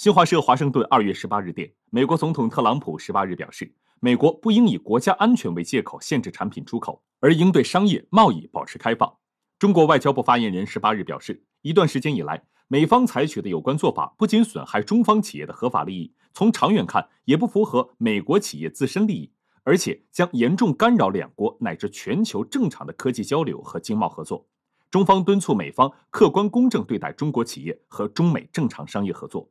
新华社华盛顿二月十八日电美国总统特朗普十八日表示美国不应以国家安全为借口限制产品出口而应对商业贸易保持开放。中国外交部发言人十八日表示一段时间以来美方采取的有关做法不仅损害中方企业的合法利益从长远看也不符合美国企业自身利益而且将严重干扰两国乃至全球正常的科技交流和经贸合作。中方敦促美方客观公正对待中国企业和中美正常商业合作。